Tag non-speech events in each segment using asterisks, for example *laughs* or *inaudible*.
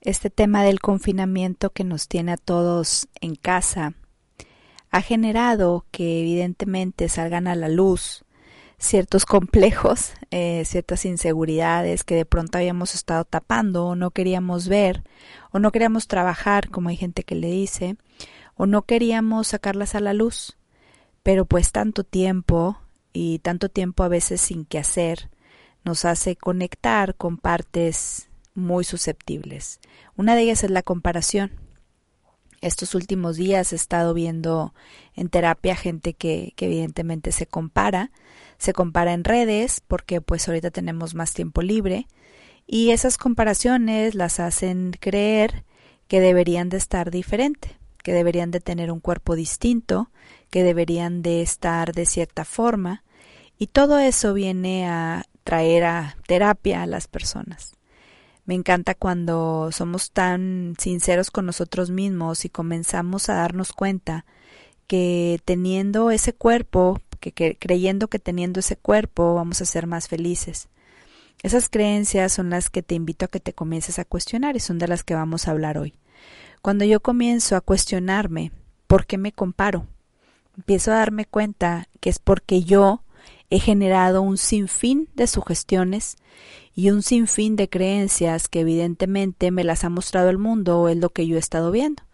este tema del confinamiento que nos tiene a todos en casa ha generado que evidentemente salgan a la luz ciertos complejos, *laughs* eh, ciertas inseguridades que de pronto habíamos estado tapando o no queríamos ver o no queríamos trabajar, como hay gente que le dice, o no queríamos sacarlas a la luz. Pero pues tanto tiempo y tanto tiempo a veces sin que hacer nos hace conectar con partes muy susceptibles. Una de ellas es la comparación. Estos últimos días he estado viendo en terapia gente que, evidentemente se compara, se compara en redes porque pues ahorita tenemos más tiempo libre y esas comparaciones las hacen creer que deberían de estar diferente, que deberían de tener un cuerpo distinto, que deberían de estar de cierta forma y todo eso viene a traer a terapia a las personas. Me encanta cuando somos tan sinceros con nosotros mismos y comenzamos a darnos cuenta que teniendo ese cuerpo, que, creyendo que teniendo ese cuerpo vamos a ser más felices. Esas creencias son las que te invito a que te comiences a cuestionar y son de las que vamos a hablar hoy. Cuando yo comienzo a cuestionarme por qué me comparo, empiezo a darme cuenta que es porque yo he generado un sinfín de sugestiones y un sinfín de creencias que evidentemente me las ha mostrado el mundo o es lo que yo he estado viendo.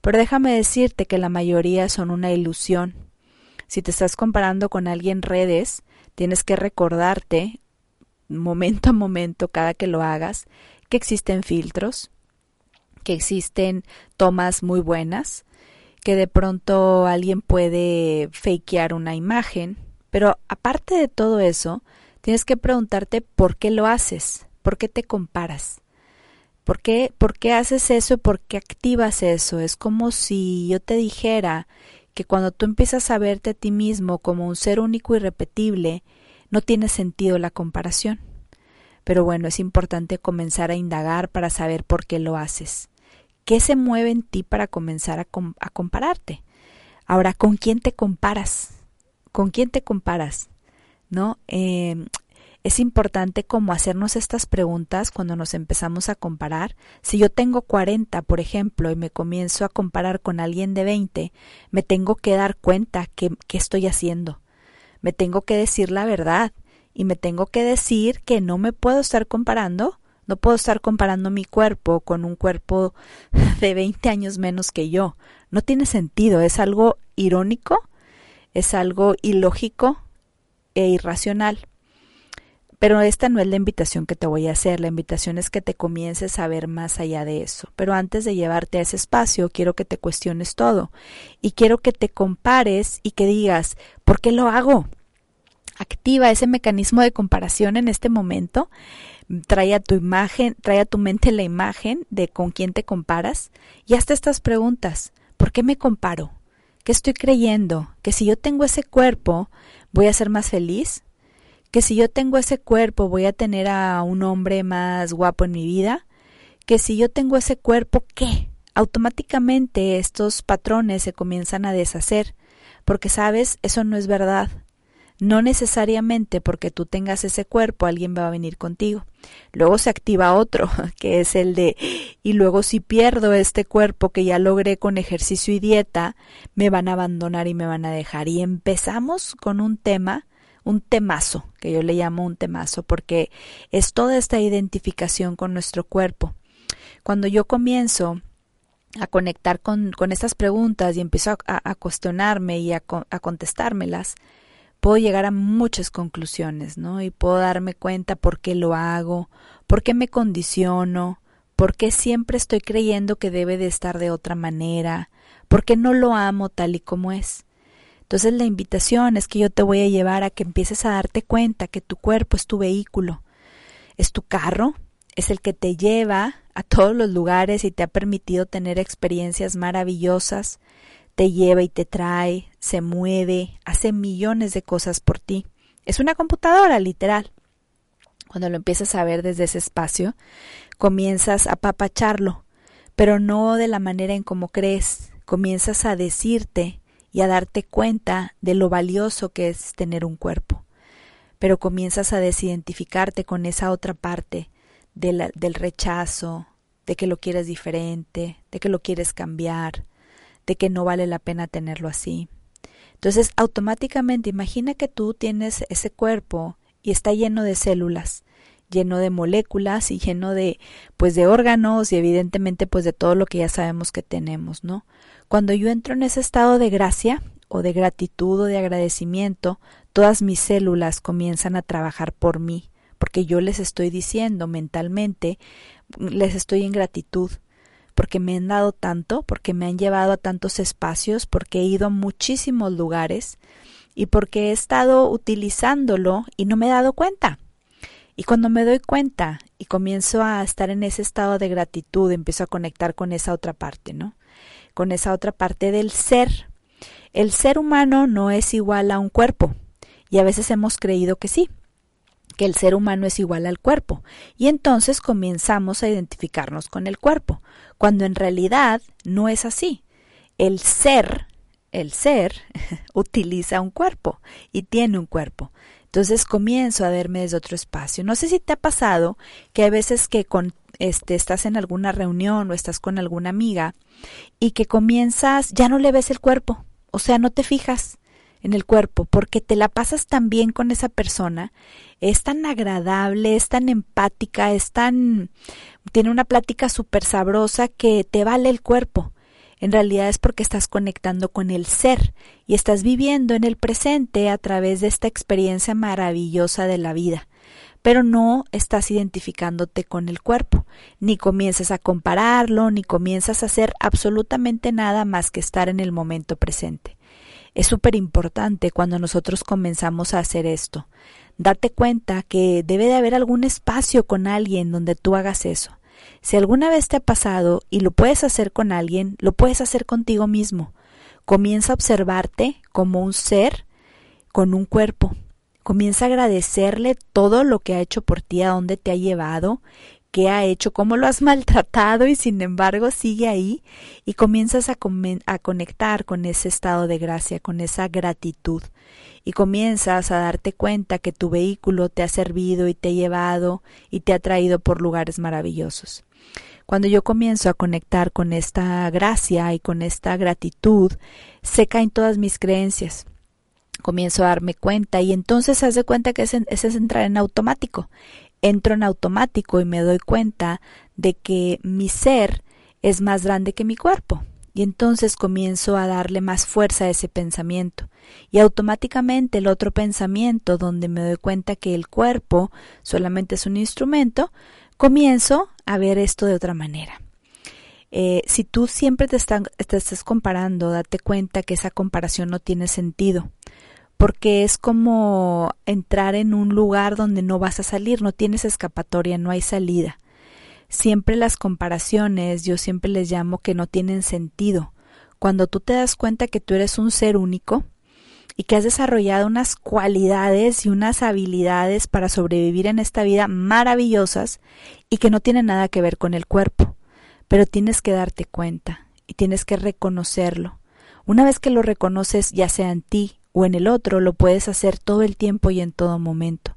Pero déjame decirte que la mayoría son una ilusión. Si te estás comparando con alguien en redes, tienes que recordarte momento a momento cada que lo hagas que existen filtros, que existen tomas muy buenas, que de pronto alguien puede fakear una imagen, pero aparte de todo eso, tienes que preguntarte por qué lo haces, por qué te comparas. ¿Por qué, ¿Por qué haces eso? ¿Por qué activas eso? Es como si yo te dijera que cuando tú empiezas a verte a ti mismo como un ser único y repetible, no tiene sentido la comparación. Pero bueno, es importante comenzar a indagar para saber por qué lo haces. ¿Qué se mueve en ti para comenzar a, a compararte? Ahora, ¿con quién te comparas? ¿Con quién te comparas? ¿No? Eh, es importante como hacernos estas preguntas cuando nos empezamos a comparar. Si yo tengo 40, por ejemplo, y me comienzo a comparar con alguien de 20, me tengo que dar cuenta que, que estoy haciendo. Me tengo que decir la verdad y me tengo que decir que no me puedo estar comparando, no puedo estar comparando mi cuerpo con un cuerpo *laughs* de 20 años menos que yo. No tiene sentido, es algo irónico es algo ilógico e irracional. Pero esta no es la invitación que te voy a hacer, la invitación es que te comiences a ver más allá de eso. Pero antes de llevarte a ese espacio, quiero que te cuestiones todo y quiero que te compares y que digas, ¿por qué lo hago? Activa ese mecanismo de comparación en este momento. Trae a tu imagen, trae a tu mente la imagen de con quién te comparas y hazte estas preguntas. ¿Por qué me comparo? ¿Qué estoy creyendo? ¿Que si yo tengo ese cuerpo voy a ser más feliz? ¿Que si yo tengo ese cuerpo voy a tener a un hombre más guapo en mi vida? ¿Que si yo tengo ese cuerpo qué? Automáticamente estos patrones se comienzan a deshacer, porque sabes, eso no es verdad. No necesariamente porque tú tengas ese cuerpo alguien va a venir contigo. Luego se activa otro, *laughs* que es el de, y luego si pierdo este cuerpo que ya logré con ejercicio y dieta, me van a abandonar y me van a dejar. Y empezamos con un tema, un temazo, que yo le llamo un temazo, porque es toda esta identificación con nuestro cuerpo. Cuando yo comienzo a conectar con, con estas preguntas y empiezo a, cuestionarme y a, a contestármelas, puedo llegar a muchas conclusiones, ¿no? Y puedo darme cuenta por qué lo hago, por qué me condiciono, por qué siempre estoy creyendo que debe de estar de otra manera, por qué no lo amo tal y como es. Entonces la invitación es que yo te voy a llevar a que empieces a darte cuenta que tu cuerpo es tu vehículo, es tu carro, es el que te lleva a todos los lugares y te ha permitido tener experiencias maravillosas, te lleva y te trae, se mueve, hace millones de cosas por ti. Es una computadora, literal. Cuando lo empiezas a ver desde ese espacio, comienzas a papacharlo, pero no de la manera en como crees. Comienzas a decirte y a darte cuenta de lo valioso que es tener un cuerpo. Pero comienzas a desidentificarte con esa otra parte del rechazo, de que lo quieres diferente, de que lo quieres cambiar, de que no vale la pena tenerlo así. Entonces, automáticamente imagina que tú tienes ese cuerpo y está lleno de células, lleno de moléculas y lleno de pues de órganos y evidentemente pues de todo lo que ya sabemos que tenemos, ¿no? Cuando yo entro en ese estado de gracia o de gratitud o de agradecimiento, todas mis células comienzan a trabajar por mí, porque yo les estoy diciendo mentalmente, les estoy en gratitud, porque me han dado tanto, porque me han llevado a tantos espacios, porque he ido a muchísimos lugares y porque he estado utilizándolo y no me he dado cuenta. Y cuando me doy cuenta y comienzo a estar en ese estado de gratitud, empiezo a conectar con esa otra parte, ¿no? Con esa otra parte del ser. El ser humano no es igual a un cuerpo y a veces hemos creído que sí, que el ser humano es igual al cuerpo y entonces comenzamos a identificarnos con el cuerpo, cuando en realidad no es así. El ser el ser *laughs* utiliza un cuerpo y tiene un cuerpo. Entonces comienzo a verme desde otro espacio. No sé si te ha pasado que hay veces que con este estás en alguna reunión o estás con alguna amiga y que comienzas ya no le ves el cuerpo, o sea, no te fijas en el cuerpo porque te la pasas tan bien con esa persona, es tan agradable, es tan empática, es tan tiene una plática súper sabrosa que te vale el cuerpo en realidad es porque estás conectando con el ser y estás viviendo en el presente a través de esta experiencia maravillosa de la vida. Pero no estás identificándote con el cuerpo, ni comienzas a compararlo, ni comienzas a hacer absolutamente nada más que estar en el momento presente. Es súper importante cuando nosotros comenzamos a hacer esto, darte cuenta que debe de haber algún espacio con alguien donde tú hagas eso si alguna vez te ha pasado y lo puedes hacer con alguien, lo puedes hacer contigo mismo. Comienza a observarte como un ser con un cuerpo. Comienza a agradecerle todo lo que ha hecho por ti, a dónde te ha llevado, qué ha hecho, cómo lo has *laughs* maltratado y sin embargo sigue ahí y comienzas a, conectar con ese estado de gracia, con esa gratitud y comienzas a darte cuenta que tu vehículo te ha servido y te ha llevado y te ha traído por lugares maravillosos. Cuando yo comienzo a conectar con esta gracia y con esta gratitud, se caen todas mis creencias. Comienzo a darme cuenta y entonces haz de cuenta que ese, es entrar en automático. Entro en automático y me doy cuenta de que mi ser es más grande que mi cuerpo. Y entonces comienzo a darle más fuerza a ese pensamiento. Y automáticamente el otro pensamiento, donde me doy cuenta que el cuerpo solamente es un instrumento, comienzo a ver esto de otra manera. Eh, si tú siempre te, te estás comparando, date cuenta que esa comparación no tiene sentido, porque es como entrar en un lugar donde no vas a salir, no tienes escapatoria, no hay salida. Siempre las comparaciones, yo siempre les llamo que no tienen sentido. Cuando tú te das cuenta que tú eres un ser único, y que has desarrollado unas cualidades y unas habilidades para sobrevivir en esta vida maravillosas y que no tienen nada que ver con el cuerpo. Pero tienes que darte cuenta y tienes que reconocerlo. Una vez que lo reconoces, ya sea en ti o en el otro, lo puedes hacer todo el tiempo y en todo momento.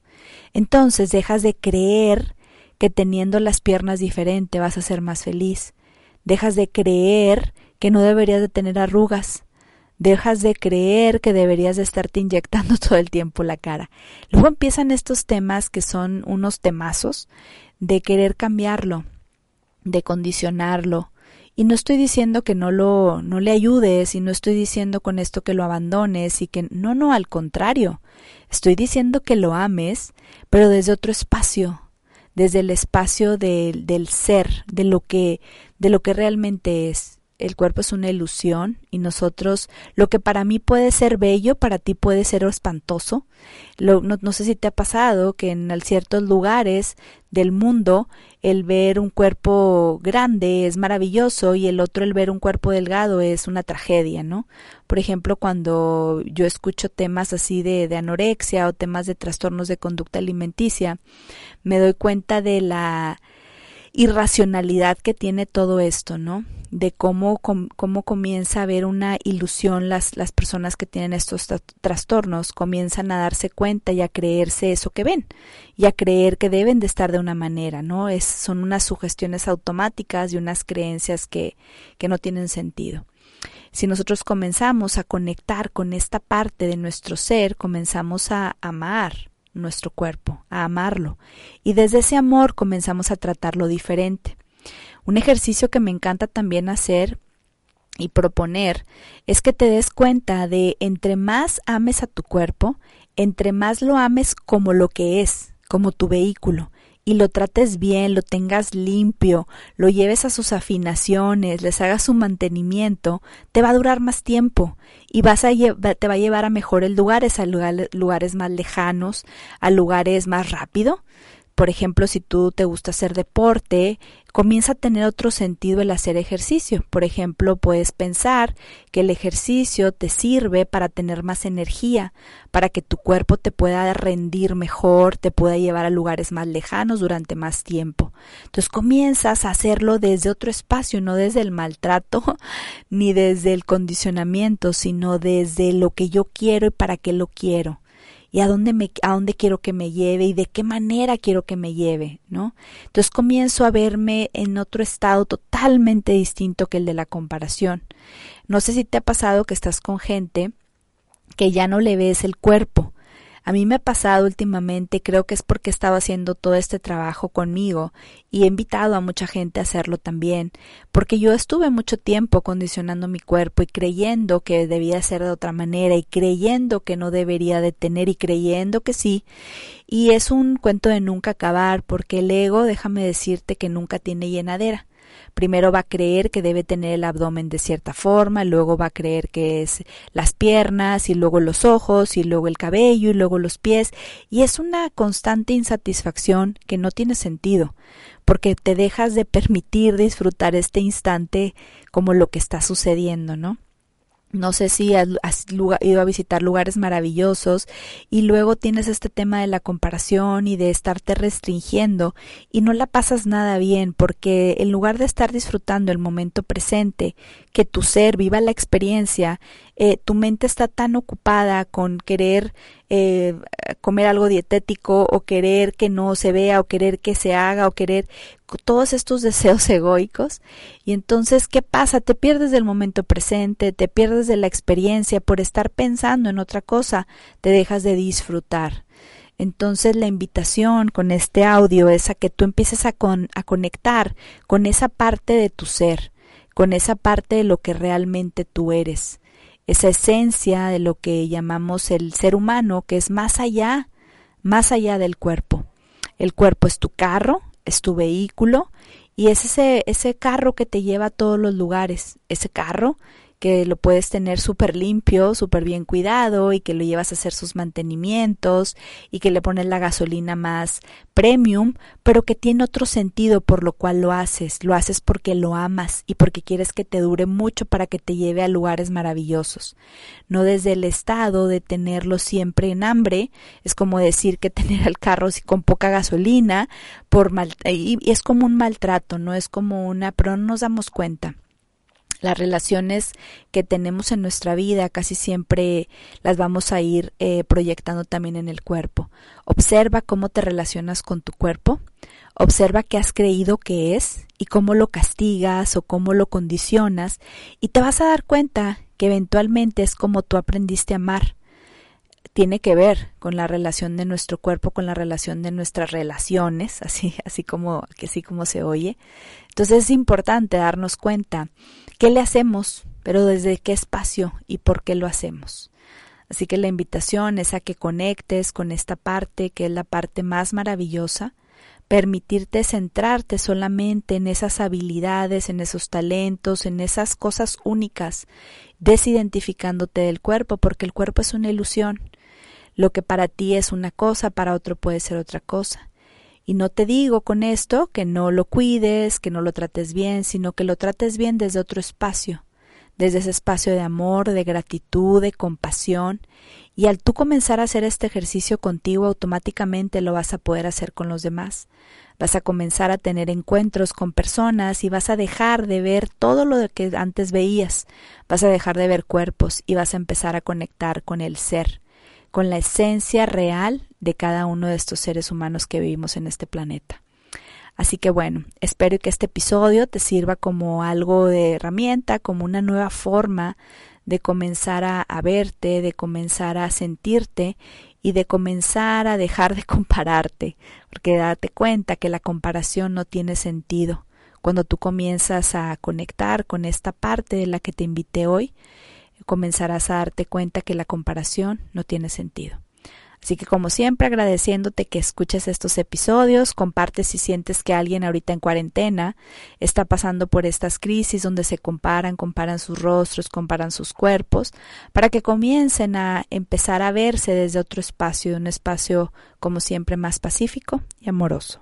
Entonces dejas de creer que teniendo las piernas diferentes vas a ser más feliz. Dejas de creer que no deberías de tener arrugas dejas de creer que deberías de estarte inyectando *laughs* todo el tiempo la cara. Luego empiezan estos temas que son unos temazos de querer cambiarlo, de condicionarlo. Y no estoy diciendo que no lo no le ayudes y no estoy diciendo con esto que lo abandones y que no, no, al contrario. Estoy diciendo que lo ames, pero desde otro espacio, desde el espacio del ser, de lo que de lo que realmente es el cuerpo es una ilusión y nosotros, lo que para mí puede ser bello, para ti puede ser espantoso. no, no, sé si te ha pasado que en ciertos lugares del mundo el ver un cuerpo grande es maravilloso y el otro el ver un cuerpo delgado es una tragedia, ¿no? Por ejemplo, cuando yo escucho temas así de, de anorexia o temas de trastornos de conducta alimenticia, me doy cuenta de la irracionalidad que tiene todo esto, ¿no? De cómo, cómo comienza a haber una ilusión las, las personas que tienen estos trastornos, comienzan a darse cuenta y a creerse eso que ven y a creer que deben de estar de una manera, ¿no? Es, son unas sugestiones automáticas y unas creencias que, que no tienen sentido. Si nosotros comenzamos a conectar con esta parte de nuestro ser, comenzamos a amar, nuestro cuerpo, a amarlo, y desde ese amor comenzamos a tratarlo diferente. Un ejercicio que me encanta también hacer y proponer es que te des cuenta de entre más ames a tu cuerpo, entre más lo ames como lo que es, como tu vehículo, y lo trates bien, lo tengas limpio, lo lleves a sus afinaciones, les hagas su mantenimiento, te va a durar más tiempo y vas a te va a llevar a mejores lugares, a lugares más lejanos, a lugares más rápido. Por ejemplo, si tú te gusta hacer deporte, comienza a tener otro sentido el hacer ejercicio. Por ejemplo, puedes pensar que el ejercicio te sirve para tener más energía, para que tu cuerpo te pueda rendir mejor, te pueda llevar a lugares más lejanos durante más tiempo. Entonces comienzas a hacerlo desde otro espacio, no desde el maltrato *laughs* ni desde el condicionamiento, sino desde lo que yo quiero y para qué lo quiero y a dónde me a dónde quiero que me lleve y de qué manera quiero que me lleve, ¿no? Entonces comienzo a verme en otro estado totalmente distinto que el de la comparación. No sé si te ha pasado que estás con gente que ya no le ves el cuerpo, a mí me ha pasado últimamente, creo que es porque estaba haciendo todo este trabajo conmigo y he invitado a mucha gente a hacerlo también, porque yo estuve mucho tiempo condicionando mi cuerpo y creyendo que debía ser de otra manera y creyendo que no debería de tener y creyendo que sí. Y es un cuento de nunca acabar, porque el ego, déjame decirte que nunca tiene llenadera. Primero va a creer que debe tener el abdomen de cierta forma, luego va a creer que es las piernas y luego los ojos y luego el cabello y luego los pies y es una constante insatisfacción que no tiene sentido porque te dejas de permitir disfrutar este instante como lo que está sucediendo, ¿no? No sé si has, ido a visitar lugares maravillosos y luego tienes este tema de la comparación y de estarte restringiendo y no la pasas nada bien porque en lugar de estar disfrutando el momento presente, que tu ser viva la experiencia, eh, tu mente está tan ocupada con querer eh, comer algo dietético o querer que no se vea o querer que se haga o querer todos estos *laughs* deseos egoicos y entonces ¿qué pasa? Te pierdes del momento presente, te pierdes de la experiencia por estar pensando en otra cosa, te dejas de disfrutar. Entonces la invitación con este audio es a que tú empieces a, a conectar con esa parte de tu ser, con esa parte de lo que realmente tú eres, esa esencia de lo que llamamos el ser humano, que es más allá, más allá del cuerpo. El cuerpo es tu carro, es tu vehículo y es ese, ese carro que te lleva a todos los lugares. Ese carro que lo puedes tener súper limpio, súper bien cuidado y que lo llevas a hacer sus mantenimientos y que le pones la gasolina más premium, pero que tiene otro sentido por lo cual lo haces. Lo haces porque lo amas y porque quieres que te dure mucho para que te lleve a lugares maravillosos. No desde el estado de tenerlo siempre en hambre, es como decir que *laughs* tener el carro con poca gasolina por mal, y es como un maltrato, no es como una, pero no nos damos cuenta. Las relaciones que tenemos en nuestra vida casi siempre las vamos a ir eh, proyectando también en el cuerpo. Observa cómo te relacionas con tu cuerpo, observa qué has creído que es y cómo lo castigas o cómo lo condicionas. Y te vas a dar cuenta que eventualmente es como tú aprendiste a amar tiene que ver con la relación de nuestro cuerpo, con la relación de nuestras relaciones, *laughs* así, así como, que así como se oye. Entonces es importante darnos cuenta qué le hacemos, pero desde qué espacio y por qué lo hacemos. Así que la invitación es a que conectes con esta parte que es la parte más maravillosa, permitirte centrarte solamente en esas habilidades, en esos talentos, en esas cosas únicas, desidentificándote del cuerpo, porque el cuerpo es una ilusión. Lo que para ti es una cosa, para otro puede ser otra cosa. Y no te digo con esto que no lo cuides, que no lo trates bien, sino que lo trates bien desde otro espacio, desde ese espacio de amor, de gratitud, de compasión, y al tú comenzar a hacer este ejercicio contigo, automáticamente lo vas a poder hacer con los demás. Vas a comenzar a tener encuentros con personas y vas a dejar de ver todo lo que antes veías. Vas a dejar de ver cuerpos y vas a empezar a conectar con el ser, con la esencia real de cada uno de estos seres humanos que vivimos en este planeta. Así que bueno, espero que este episodio te sirva como algo de herramienta, como una nueva forma de comenzar a, verte, de comenzar a sentirte y de comenzar a dejar de *laughs* compararte, porque date cuenta que la comparación no tiene sentido. Cuando tú comienzas a conectar con esta parte de la que te invité hoy, comenzarás a darte cuenta que la comparación no tiene sentido. Así que como siempre agradeciéndote que escuches estos episodios, comparte si sientes que alguien ahorita en cuarentena está pasando por estas crisis donde se comparan, comparan sus rostros, comparan sus cuerpos, para que comiencen a empezar a verse desde otro espacio, un espacio como siempre más pacífico y amoroso.